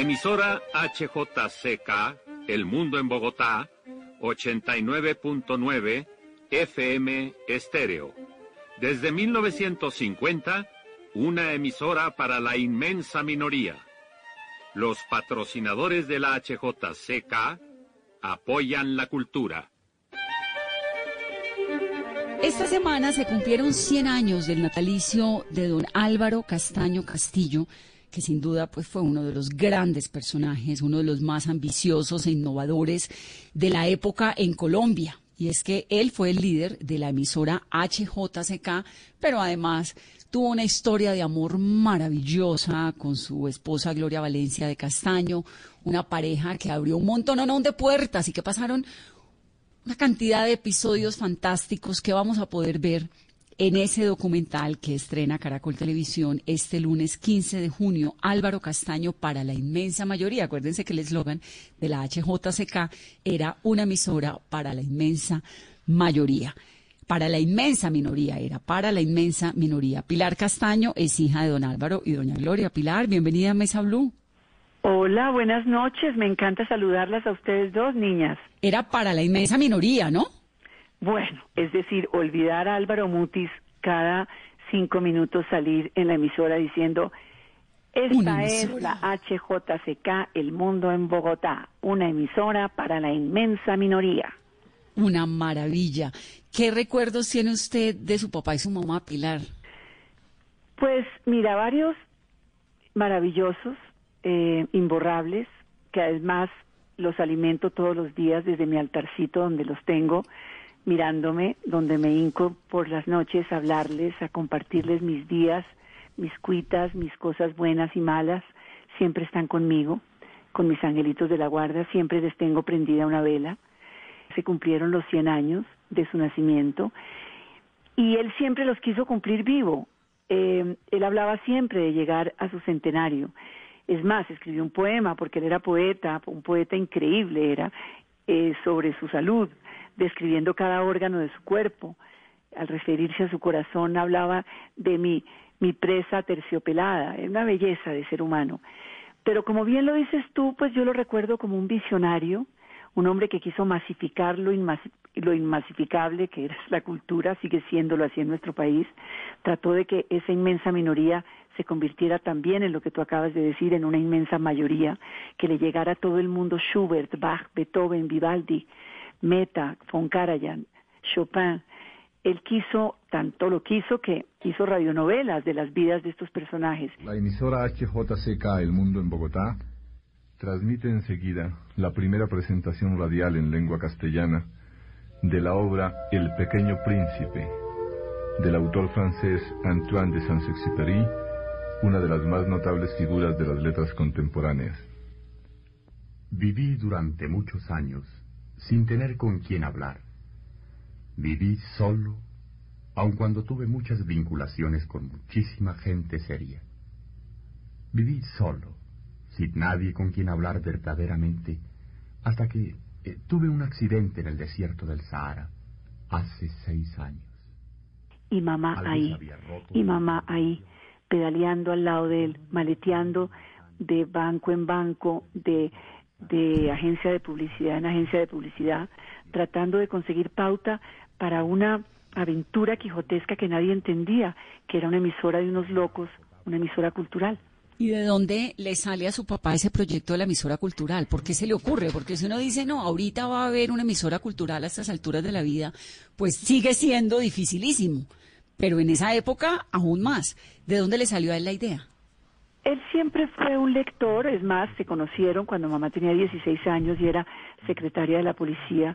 Emisora HJCK, El Mundo en Bogotá, 89.9 FM Estéreo. Desde 1950, una emisora para la inmensa minoría. Los patrocinadores de la HJCK apoyan la cultura. Esta semana se cumplieron 100 años del natalicio de don Álvaro Castaño Castillo, que sin duda pues fue uno de los grandes personajes, uno de los más ambiciosos e innovadores de la época en Colombia. Y es que él fue el líder de la emisora HJCK, pero además tuvo una historia de amor maravillosa con su esposa Gloria Valencia de Castaño, una pareja que abrió un montón de puertas y que pasaron una cantidad de episodios fantásticos que vamos a poder ver en ese documental que estrena Caracol Televisión este lunes 15 de junio, Álvaro Castaño para la inmensa mayoría. Acuérdense que el eslogan de la HJCK era una emisora para la inmensa mayoría. Para la inmensa minoría era, para la inmensa minoría. Pilar Castaño es hija de don Álvaro y doña Gloria. Pilar, bienvenida a Mesa Blue. Hola, buenas noches. Me encanta saludarlas a ustedes dos, niñas. Era para la inmensa minoría, ¿no? Bueno, es decir, olvidar a Álvaro Mutis cada cinco minutos salir en la emisora diciendo, esta es la HJCK, El Mundo en Bogotá, una emisora para la inmensa minoría. Una maravilla. ¿Qué recuerdos tiene usted de su papá y su mamá, Pilar? Pues mira, varios maravillosos, eh, imborrables, que además los alimento todos los días desde mi altarcito donde los tengo mirándome, donde me hinco por las noches a hablarles, a compartirles mis días, mis cuitas, mis cosas buenas y malas, siempre están conmigo, con mis angelitos de la guarda, siempre les tengo prendida una vela. Se cumplieron los 100 años de su nacimiento y él siempre los quiso cumplir vivo. Eh, él hablaba siempre de llegar a su centenario. Es más, escribió un poema, porque él era poeta, un poeta increíble era, eh, sobre su salud describiendo cada órgano de su cuerpo. Al referirse a su corazón hablaba de mi, mi presa terciopelada, es una belleza de ser humano. Pero como bien lo dices tú, pues yo lo recuerdo como un visionario, un hombre que quiso masificar lo, lo inmasificable que es la cultura, sigue siéndolo así en nuestro país, trató de que esa inmensa minoría se convirtiera también en lo que tú acabas de decir, en una inmensa mayoría, que le llegara a todo el mundo Schubert, Bach, Beethoven, Vivaldi, Meta, von Karajan, Chopin. Él quiso, tanto lo quiso que hizo radionovelas de las vidas de estos personajes. La emisora HJCK El Mundo en Bogotá transmite enseguida la primera presentación radial en lengua castellana de la obra El Pequeño Príncipe, del autor francés Antoine de Saint-Exupéry, una de las más notables figuras de las letras contemporáneas. Viví durante muchos años sin tener con quién hablar. Viví solo, aun cuando tuve muchas vinculaciones con muchísima gente seria. Viví solo, sin nadie con quien hablar verdaderamente, hasta que eh, tuve un accidente en el desierto del Sahara, hace seis años. Y mamá ahí, y mamá ahí, pedaleando al lado de él, maleteando de banco en banco, de de agencia de publicidad en agencia de publicidad, tratando de conseguir pauta para una aventura quijotesca que nadie entendía, que era una emisora de unos locos, una emisora cultural. ¿Y de dónde le sale a su papá ese proyecto de la emisora cultural? ¿Por qué se le ocurre? Porque si uno dice, no, ahorita va a haber una emisora cultural a estas alturas de la vida, pues sigue siendo dificilísimo. Pero en esa época, aún más. ¿De dónde le salió a él la idea? Él siempre fue un lector, es más, se conocieron cuando mamá tenía 16 años y era secretaria de la policía.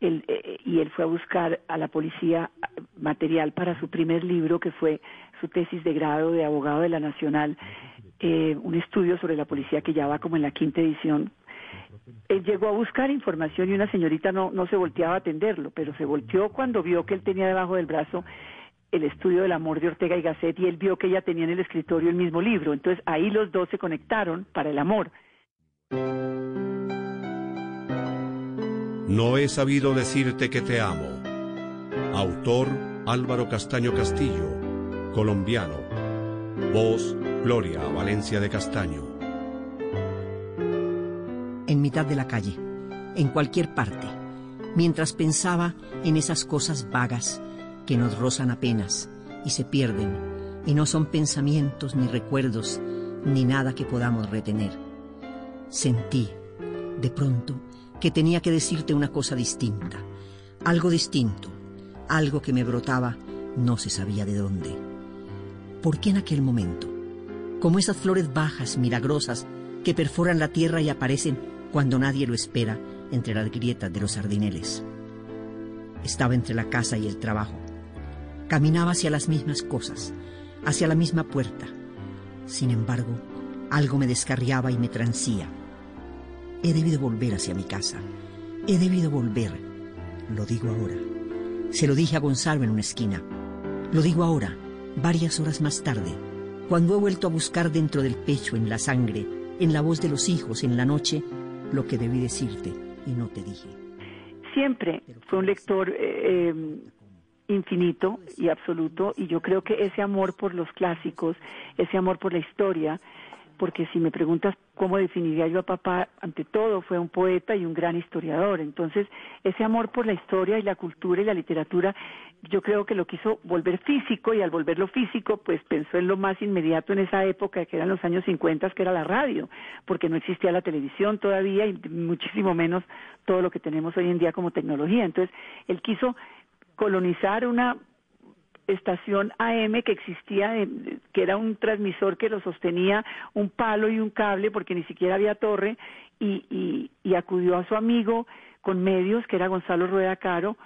Eh, y él fue a buscar a la policía material para su primer libro, que fue su tesis de grado de abogado de la Nacional, eh, un estudio sobre la policía que ya va como en la quinta edición. Él llegó a buscar información y una señorita no, no se volteaba a atenderlo, pero se volteó cuando vio que él tenía debajo del brazo el estudio del amor de Ortega y Gasset y él vio que ella tenía en el escritorio el mismo libro. Entonces ahí los dos se conectaron para el amor. No he sabido decirte que te amo. Autor Álvaro Castaño Castillo, colombiano. Voz Gloria Valencia de Castaño. en mitad de la calle, en cualquier parte, mientras pensaba en esas cosas vagas que nos rozan apenas y se pierden, y no son pensamientos ni recuerdos ni nada que podamos retener. Sentí, de pronto, que tenía que decirte una cosa distinta, algo distinto, algo que me brotaba no se sabía de dónde. ¿Por qué en aquel momento? Como esas flores bajas, milagrosas, que perforan la tierra y aparecen cuando nadie lo espera entre las grietas de los sardineles. Estaba entre la casa y el trabajo. Caminaba hacia las mismas cosas, hacia la misma puerta. Sin embargo, algo me descarriaba y me transía. He debido volver hacia mi casa. He debido volver. Lo digo ahora. Se lo dije a Gonzalo en una esquina. Lo digo ahora, varias horas más tarde, cuando he vuelto a buscar dentro del pecho, en la sangre, en la voz de los hijos, en la noche, lo que debí decirte y no te dije. Siempre fue un lector eh, eh, infinito y absoluto y yo creo que ese amor por los clásicos, ese amor por la historia, porque si me preguntas cómo definiría yo a papá, ante todo fue un poeta y un gran historiador. Entonces, ese amor por la historia y la cultura y la literatura, yo creo que lo quiso volver físico y al volverlo físico, pues pensó en lo más inmediato en esa época, que eran los años 50, que era la radio, porque no existía la televisión todavía y muchísimo menos todo lo que tenemos hoy en día como tecnología. Entonces, él quiso colonizar una estación AM que existía, que era un transmisor que lo sostenía un palo y un cable porque ni siquiera había torre y, y, acudió a su amigo con medios que era Gonzalo Rueda Caro,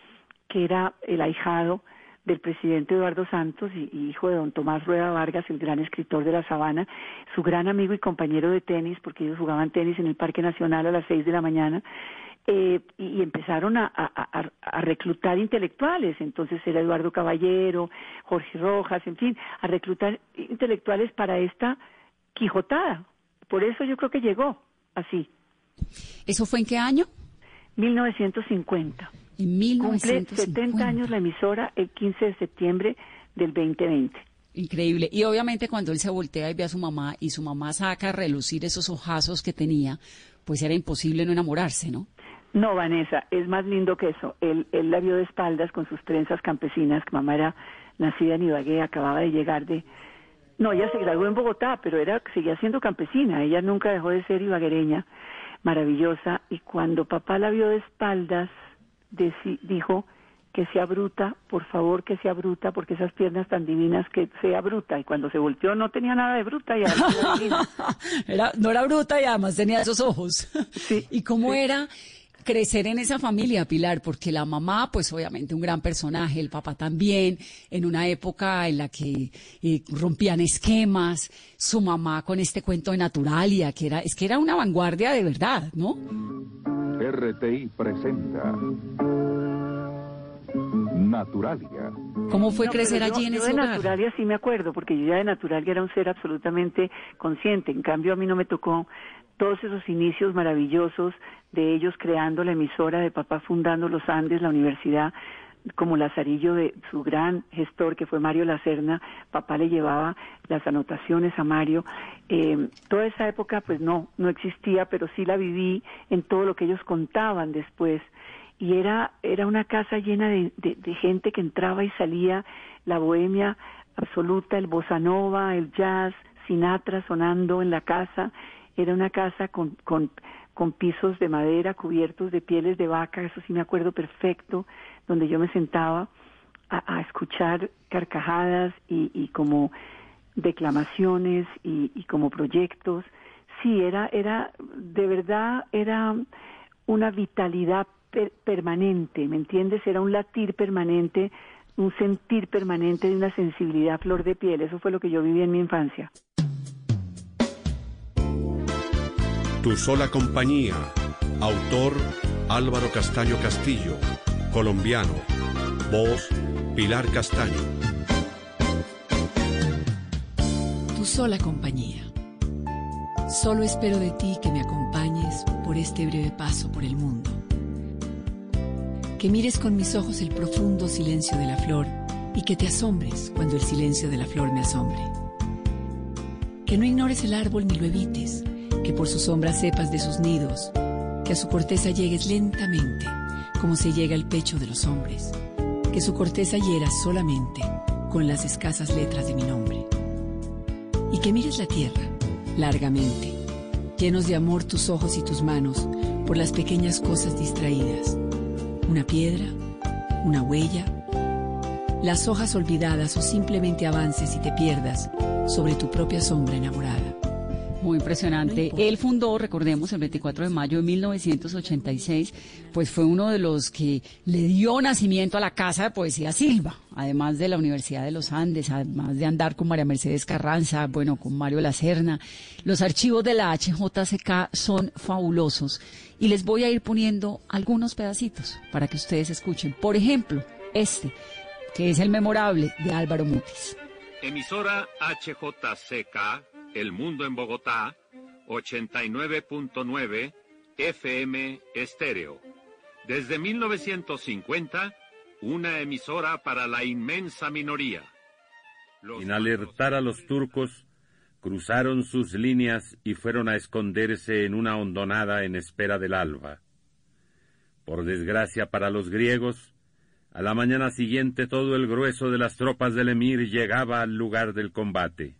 que era el ahijado del presidente Eduardo Santos y, hijo de don Tomás Rueda Vargas, el gran escritor de La Sabana, su gran amigo y compañero de tenis, porque ellos jugaban tenis en el Parque Nacional a las seis de la mañana, eh, y, empezaron a, reclutar intelectuales. Entonces era Eduardo Caballero, Jorge Rojas, en fin, a reclutar intelectuales para esta Quijotada. Por eso yo creo que llegó así. ¿Eso fue en qué año? 1950. En 1950. Cumple 70 años la emisora el 15 de septiembre del 2020. Increíble. Y obviamente cuando él se voltea y ve a su mamá y su mamá saca a relucir esos ojazos que tenía, pues era imposible no enamorarse, ¿no? No, Vanessa, es más lindo que eso. Él, él la vio de espaldas con sus trenzas campesinas, que mamá era nacida en Ibagué, acababa de llegar de... No, ella se graduó en Bogotá, pero era seguía siendo campesina, ella nunca dejó de ser ibaguereña, maravillosa, y cuando papá la vio de espaldas, dijo que sea bruta, por favor que sea bruta, porque esas piernas tan divinas que sea bruta. Y cuando se volteó no tenía nada de bruta y era, no era bruta y además tenía esos ojos. Sí, ¿Y cómo era crecer en esa familia, Pilar, porque la mamá, pues obviamente un gran personaje, el papá también, en una época en la que eh, rompían esquemas, su mamá con este cuento de Naturalia, que era, es que era una vanguardia de verdad, ¿no? RTI presenta Naturalia. ¿Cómo fue crecer allí en ese yo de Naturalia sí me acuerdo, porque yo ya de Naturalia era un ser absolutamente consciente. En cambio, a mí no me tocó todos esos inicios maravillosos de ellos creando la emisora, de papá fundando los Andes, la universidad, como Lazarillo de su gran gestor que fue Mario Lacerna, papá le llevaba las anotaciones a Mario. Eh, toda esa época pues no, no existía, pero sí la viví en todo lo que ellos contaban después. Y era, era una casa llena de, de gente que entraba y salía, la bohemia absoluta, el bossa nova, el jazz, Sinatra sonando en la casa, era una casa con, con, con pisos de madera cubiertos de pieles de vaca, eso sí me acuerdo perfecto, donde yo me sentaba a, escuchar carcajadas y, y como declamaciones y, como proyectos. Sí, era, era, de verdad, era una vitalidad permanente, ¿me entiendes? Era un latir permanente, un sentir permanente de una sensibilidad flor de piel. Eso fue lo que yo viví en mi infancia. Tu sola compañía. Autor Álvaro Castaño Castillo. Colombiano. Voz Pilar Castaño. Tu sola compañía. Solo espero de ti que me acompañes por este breve paso por el mundo. Que mires con mis ojos el profundo silencio de la flor y que te asombres cuando el silencio de la flor me asombre. Que no ignores el árbol ni lo evites que por su sombra sepas de sus nidos, Que a su corteza llegues lentamente, como se llega al pecho de los hombres. Que su corteza hiera solamente con las escasas letras de mi nombre. Y que mires la tierra largamente, llenos de amor tus ojos y tus manos por las pequeñas cosas distraídas. Una piedra, una huella, las hojas olvidadas o simplemente avances y te pierdas sobre tu propia sombra enamorada. Muy impresionante. Él fundó, recordemos, el 24 de mayo de 1986, pues fue uno de los que le dio nacimiento a la Casa de Poesía Silva, además de la Universidad de los Andes, además de andar con María Mercedes Carranza, bueno, con Mario Lacerna. Los archivos de la HJCK son fabulosos y les voy a ir poniendo algunos pedacitos para que ustedes escuchen. Por ejemplo, este, que es el memorable de Álvaro Mutis. Emisora HJCK el Mundo en Bogotá, 89.9 FM Estéreo. Desde 1950, una emisora para la inmensa minoría. Sin alertar a los turcos, cruzaron sus líneas y fueron a esconderse en una hondonada en espera del alba. Por desgracia para los griegos, a la mañana siguiente todo el grueso de las tropas del emir llegaba al lugar del combate.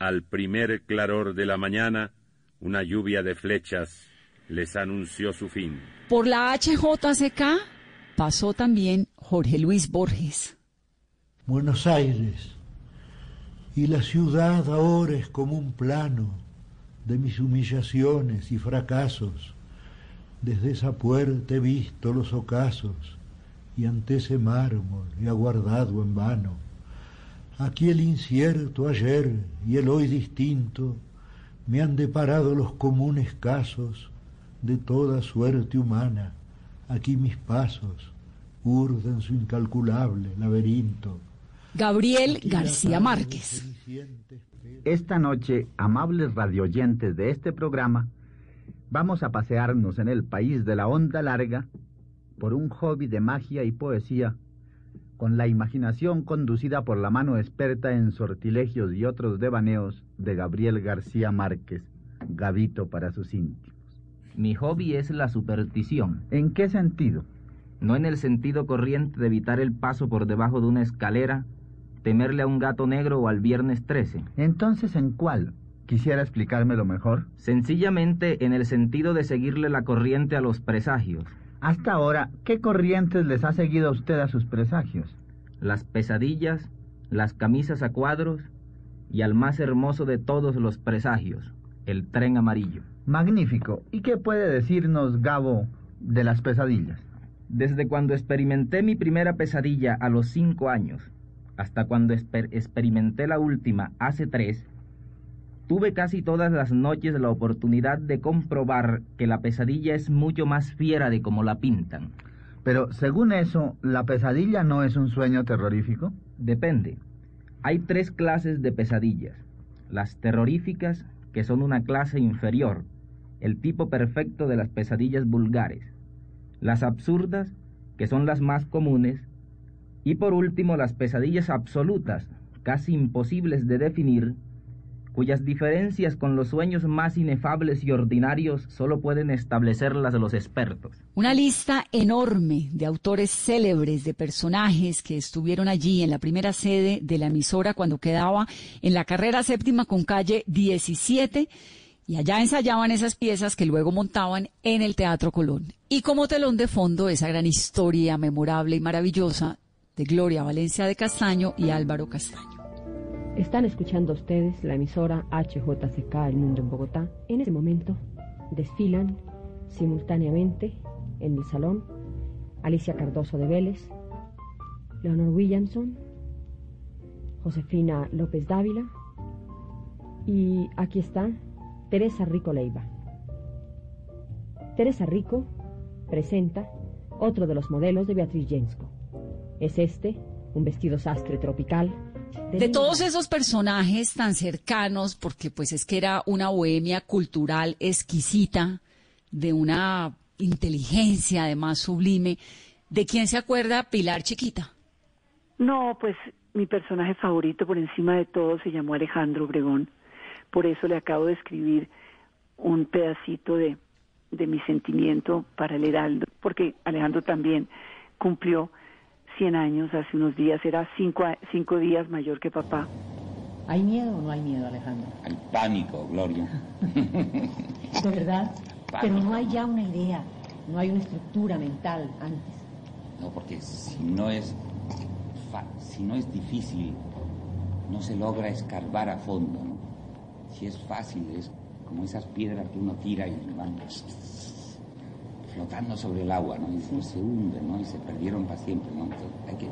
Al primer claror de la mañana, una lluvia de flechas les anunció su fin. Por la HJCK pasó también Jorge Luis Borges. Buenos Aires, y la ciudad ahora es como un plano de mis humillaciones y fracasos. Desde esa puerta he visto los ocasos y ante ese mármol he aguardado en vano Aquí el incierto ayer y el hoy distinto me han deparado los comunes casos de toda suerte humana. Aquí mis pasos urden su incalculable laberinto. Gabriel García Márquez. Esta noche, amables radioyentes de este programa, vamos a pasearnos en el país de la onda larga por un hobby de magia y poesía con la imaginación conducida por la mano experta en sortilegios y otros devaneos de Gabriel García Márquez, Gavito para sus íntimos. Mi hobby es la superstición. ¿En qué sentido? No en el sentido corriente de evitar el paso por debajo de una escalera, temerle a un gato negro o al viernes 13. Entonces, ¿en cuál? ¿Quisiera explicármelo mejor? Sencillamente en el sentido de seguirle la corriente a los presagios. Hasta ahora, ¿qué corrientes les ha seguido a usted a sus presagios? Las pesadillas, las camisas a cuadros y al más hermoso de todos los presagios, el tren amarillo. Magnífico. ¿Y qué puede decirnos Gabo de las pesadillas? Desde cuando experimenté mi primera pesadilla a los cinco años hasta cuando experimenté la última hace tres, Tuve casi todas las noches la oportunidad de comprobar que la pesadilla es mucho más fiera de como la pintan. Pero según eso, ¿la pesadilla no es un sueño terrorífico? Depende. Hay tres clases de pesadillas. Las terroríficas, que son una clase inferior, el tipo perfecto de las pesadillas vulgares. Las absurdas, que son las más comunes. Y por último, las pesadillas absolutas, casi imposibles de definir, cuyas diferencias con los sueños más inefables y ordinarios solo pueden establecerlas los expertos. Una lista enorme de autores célebres, de personajes que estuvieron allí en la primera sede de la emisora cuando quedaba en la carrera séptima con calle 17 y allá ensayaban esas piezas que luego montaban en el Teatro Colón. Y como telón de fondo esa gran historia memorable y maravillosa de Gloria Valencia de Castaño y Álvaro Castaño. Están escuchando ustedes la emisora HJCK El Mundo en Bogotá. En este momento desfilan simultáneamente en el salón Alicia Cardoso de Vélez, Leonor Williamson, Josefina López Dávila y aquí está Teresa Rico Leiva. Teresa Rico presenta otro de los modelos de Beatriz Jensko. Es este, un vestido sastre tropical de todos esos personajes tan cercanos, porque pues es que era una bohemia cultural exquisita, de una inteligencia además sublime, ¿de quién se acuerda Pilar Chiquita? No, pues mi personaje favorito por encima de todo se llamó Alejandro Obregón. Por eso le acabo de escribir un pedacito de de mi sentimiento para el Heraldo, porque Alejandro también cumplió 100 años hace unos días, era cinco, cinco días mayor que papá. ¿Hay miedo o no hay miedo, Alejandro? Hay pánico, Gloria. ¿De verdad? Pero no hay ya una idea, no hay una estructura mental antes. No, porque si no es, si no es difícil, no se logra escarbar a fondo, ¿no? Si es fácil, es como esas piedras que uno tira y van flotando sobre el agua, ¿no? Y después se hunden, ¿no? Y se perdieron para siempre, ¿no? hay que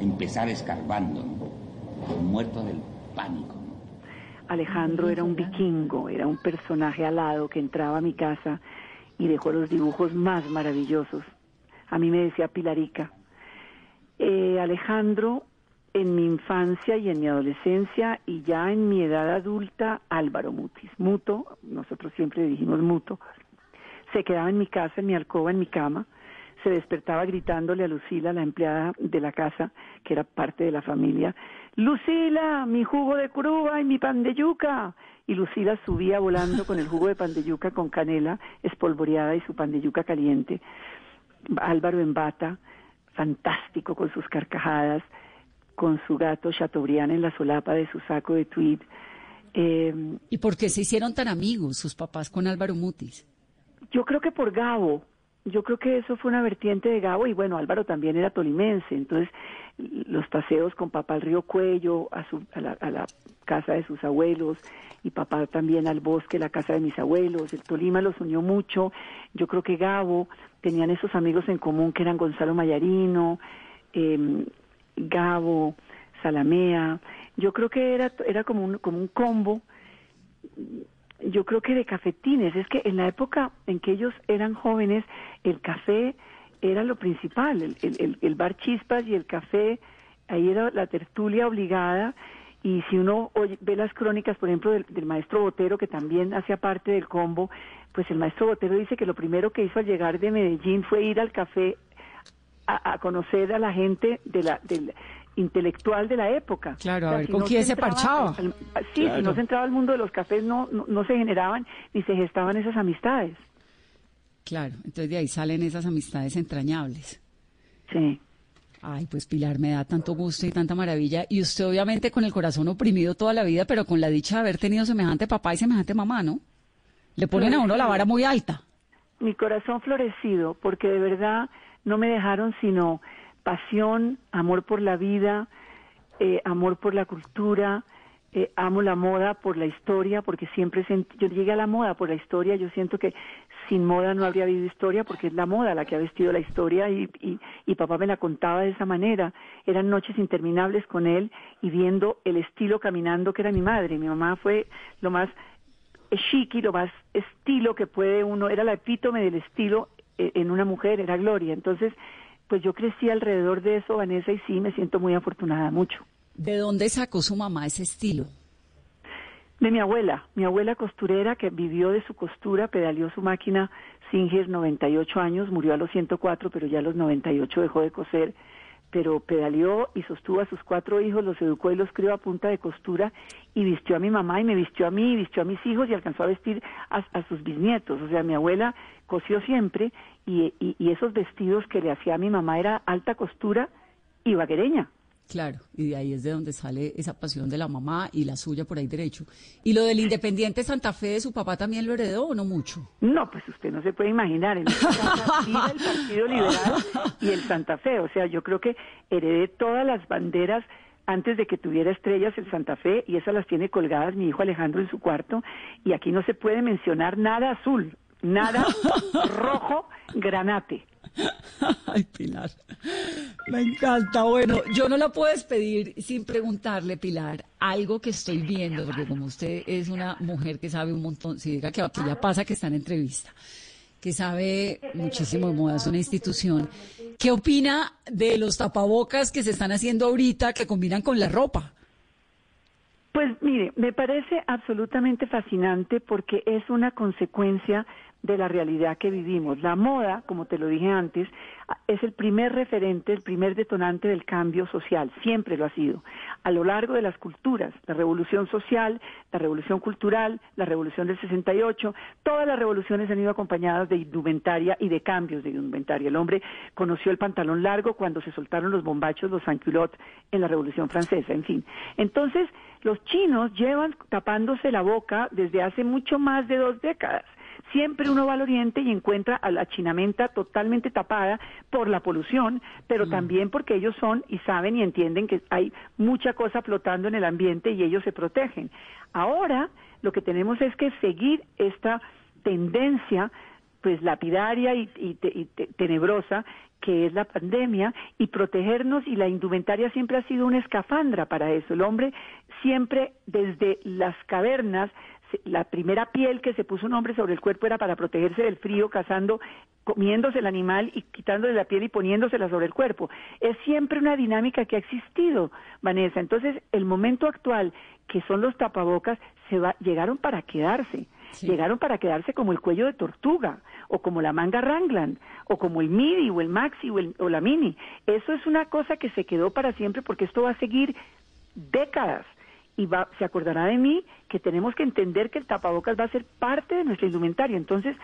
empezar escarbando, ¿no? Muerto del pánico, ¿no? Alejandro era un vikingo, era un personaje alado que entraba a mi casa y dejó los dibujos más maravillosos. A mí me decía Pilarica. Eh, Alejandro en mi infancia y en mi adolescencia y ya en mi edad adulta, Álvaro Mutis. Muto, nosotros siempre dijimos Muto, se quedaba en mi casa, en mi alcoba, en mi cama, se despertaba gritándole a Lucila, la empleada de la casa, que era parte de la familia, Lucila, mi jugo de curuba y mi pan de yuca. Y Lucila subía volando con el jugo de pan de yuca con canela espolvoreada y su pan de yuca caliente. Álvaro en bata, fantástico con sus carcajadas, con su gato Chateaubriand en la solapa de su saco de tweed. Eh, ¿Y por qué se hicieron tan amigos sus papás con Álvaro Mutis? Yo creo que por Gabo. Yo creo que eso fue una vertiente de Gabo y bueno, Álvaro también era tolimense, entonces los paseos con papá al río Cuello, a, su, a, la, a la casa de sus abuelos y papá también al bosque, la casa de mis abuelos. El Tolima los unió mucho. Yo creo que Gabo tenían esos amigos en común que eran Gonzalo Mayarino, eh, Gabo, Salamea. Yo creo que era, era como, un, como un combo, yo creo que de cafetines. Es que en la época en que ellos eran jóvenes, el café era lo principal, el, el, el bar chispas y el café, ahí era la tertulia obligada. Y si uno ve las crónicas, por ejemplo, del, del, maestro Botero, que también hacía parte del combo, pues el maestro Botero dice que lo primero que hizo al llegar de Medellín fue ir al café a, conocer a la gente de la, del intelectual de la época. Claro, a ver, ¿con quién se, parchaba? sí, si no se entraba al mundo de los cafés, no, no, se generaban ni se gestaban esas amistades. Claro, entonces de ahí salen esas amistades entrañables. Sí. Ay, pues Pilar, me da tanto gusto y tanta maravilla. Y usted obviamente con el corazón oprimido toda la vida, pero con la dicha de haber tenido semejante papá y semejante mamá, ¿no? Le ponen a uno la vara muy alta. Mi corazón florecido, porque de verdad no me dejaron sino pasión, amor por la vida, eh, amor por la cultura, eh, amo la moda por la historia, porque siempre yo llegué a la moda por la historia, yo siento que sin moda no habría habido historia, porque es la moda la que ha vestido la historia y, y, y papá me la contaba de esa manera. Eran noches interminables con él y viendo el estilo caminando que era mi madre. Mi mamá fue lo más chic y lo más estilo que puede uno, era la epítome del estilo eh, en una mujer, era Gloria. Entonces, pues yo crecí alrededor de eso, Vanessa, y sí, me siento muy afortunada, mucho. ¿De dónde sacó su mamá ese estilo? De mi abuela, mi abuela costurera que vivió de su costura, pedaleó su máquina Singer 98 años, murió a los 104, pero ya a los 98 dejó de coser pero pedaleó y sostuvo a sus cuatro hijos, los educó y los crió a punta de costura y vistió a mi mamá y me vistió a mí y vistió a mis hijos y alcanzó a vestir a, sus bisnietos. O sea, mi abuela cosió siempre y, y, esos vestidos que le hacía a mi mamá era alta costura y vaquereña. Claro, y de ahí es de donde sale esa pasión de la mamá y la suya por ahí derecho. ¿Y lo del Independiente Santa Fe de su papá también lo heredó o no mucho? No, pues usted no se puede imaginar. En el Partido Liberal y el Santa Fe. O sea, yo creo que heredé todas las banderas antes de que tuviera estrellas el Santa Fe y esas las tiene colgadas mi hijo Alejandro en su cuarto y aquí no se puede mencionar nada azul, nada rojo, granate. Ay, Pilar. Me encanta. Bueno, yo no la puedo despedir sin preguntarle, Pilar, algo que estoy viendo, porque como usted es una mujer que sabe un montón, si diga que, ya pasa que está en entrevista, que sabe muchísimo de moda, es una institución. ¿Qué opina de los tapabocas que se están haciendo ahorita que combinan con la ropa? Pues mire, me parece absolutamente fascinante porque es una consecuencia de la realidad que vivimos. La moda, como te lo dije antes, es el primer referente, el primer detonante del cambio social, siempre lo ha sido. A lo largo de las culturas, la revolución social, la revolución cultural, la revolución del 68, todas las revoluciones han ido acompañadas de indumentaria y de cambios de indumentaria. El hombre conoció el pantalón largo cuando se soltaron los bombachos, los sans-culottes en la revolución francesa, en fin. Entonces, los chinos llevan tapándose la boca desde hace mucho más de dos décadas siempre uno va al oriente y encuentra a la chinamenta totalmente tapada por la polución, pero Mm. también porque ellos son y saben y entienden que hay mucha cosa flotando en el ambiente y ellos se protegen. Ahora lo que tenemos es que seguir esta tendencia pues lapidaria y, y te- y te- tenebrosa que es la pandemia y protegernos y la indumentaria siempre ha sido una escafandra para eso. El hombre siempre desde las cavernas la primera piel que se puso un hombre sobre el cuerpo era para protegerse del frío, cazando, comiéndose el animal y quitándole la piel y poniéndosela sobre el cuerpo. Es siempre una dinámica que ha existido, Vanessa. Entonces, el momento actual, que son los tapabocas, se va, llegaron para quedarse. Llegaron para quedarse como el cuello de tortuga, o como la manga Rangland, o como el midi, o el maxi, o, el- o la mini. Eso es una cosa que se quedó para siempre porque esto va a seguir décadas y va, se acordará de mí que tenemos que entender que el tapabocas va a ser parte de nuestra indumentaria. Entonces,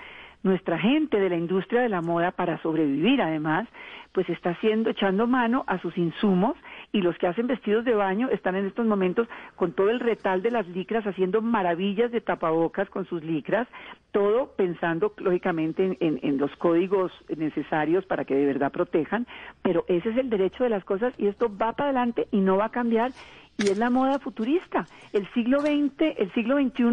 nuestra gente de la industria de la moda, para sobrevivir además, pues está haciendo, echando mano a sus insumos y los que hacen vestidos de baño están en estos momentos con todo el retal de las licras haciendo maravillas de tapabocas con sus licras, todo pensando lógicamente en, los códigos necesarios para que de verdad protejan, pero ese es el derecho de las cosas y esto va para adelante y no va a cambiar y es la moda futurista. El siglo XX, el siglo XXI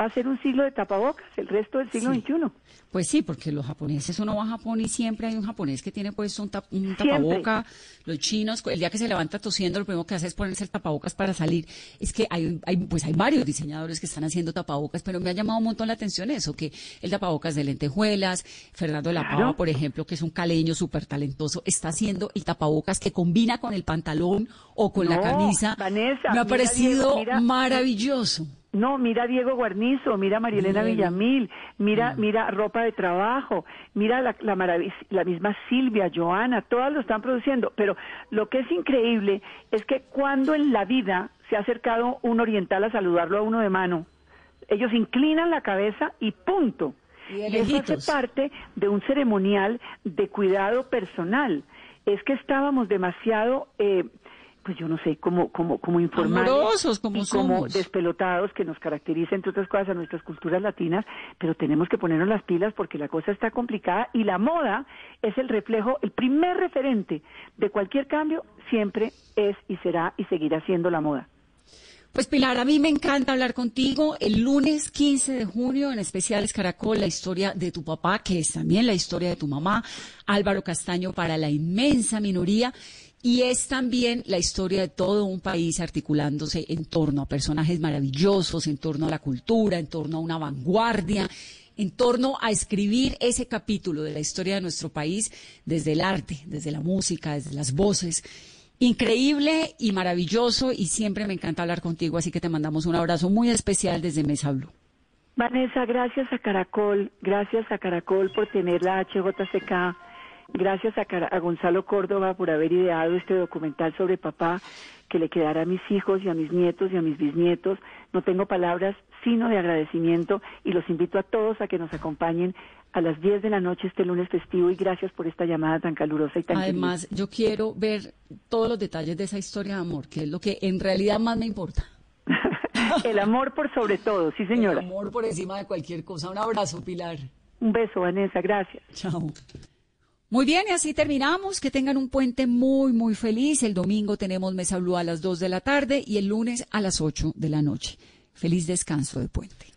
va a ser un siglo de tapabocas, el resto del siglo Sí. XXI. Pues sí, porque los japoneses, uno va a Japón y siempre hay un japonés que tiene puesto un, tap- un tapaboca. Los chinos, el día que se levanta tosiendo, lo primero que hace es ponerse el tapabocas para salir. Es que hay, hay, pues hay varios diseñadores que están haciendo tapabocas, pero me ha llamado un montón la atención eso, que el tapabocas de lentejuelas, Fernando de la Claro. Pava, por ejemplo, que es un caleño súper talentoso, está haciendo el tapabocas que combina con el pantalón o con la camisa. Vanessa, me ha parecido mira- maravilloso. No, mira Diego Guarnizo, mira Marielena Mira. Villamil, mira, mira ropa de trabajo, mira la, la, marav- la misma Silvia, Joana, todas lo están produciendo. Pero lo que es increíble es que cuando en la vida se ha acercado un oriental a saludarlo a uno de mano, ellos inclinan la cabeza y punto. Y eso hace parte de un ceremonial de cuidado personal. Es que estábamos demasiado, eh, pues yo no sé, como, como, como informales como y como despelotados que nos caracteriza, entre otras cosas, a nuestras culturas latinas, pero tenemos que ponernos las pilas porque la cosa está complicada y la moda es el reflejo, el primer referente de cualquier cambio siempre es y será y seguirá siendo la moda. Pues Pilar, a mí me encanta hablar contigo. El lunes 15 de junio, en Especiales Caracol, la historia de tu papá, que es también la historia de tu mamá, Álvaro Castaño, para la inmensa minoría. Y es también la historia de todo un país articulándose en torno a personajes maravillosos, en torno a la cultura, en torno a una vanguardia, en torno a escribir ese capítulo de la historia de nuestro país desde el arte, desde la música, desde las voces. Increíble y maravilloso y siempre me encanta hablar contigo, así que te mandamos un abrazo muy especial desde Mesa Blue. Vanessa, gracias a Caracol, gracias a Caracol por tener la HJCK, gracias a, a Gonzalo Córdoba por haber ideado este documental sobre papá que le quedará a mis hijos y a mis nietos y a mis bisnietos. No tengo palabras sino de agradecimiento y los invito a todos a que nos acompañen a las 10 de la noche este lunes festivo y gracias por esta llamada tan calurosa y tan Además, yo quiero ver todos los detalles de esa historia de amor, que es lo que en realidad más me importa. El amor por sobre todo, sí señora. El amor por encima de cualquier cosa. Un abrazo, Pilar. Un beso, Vanessa, gracias. Chao. Muy bien, y así terminamos. Que tengan un puente muy, muy feliz. El domingo tenemos Mesa Blue a las 2 de la tarde y el lunes a las 8 de la noche. Feliz descanso de puente.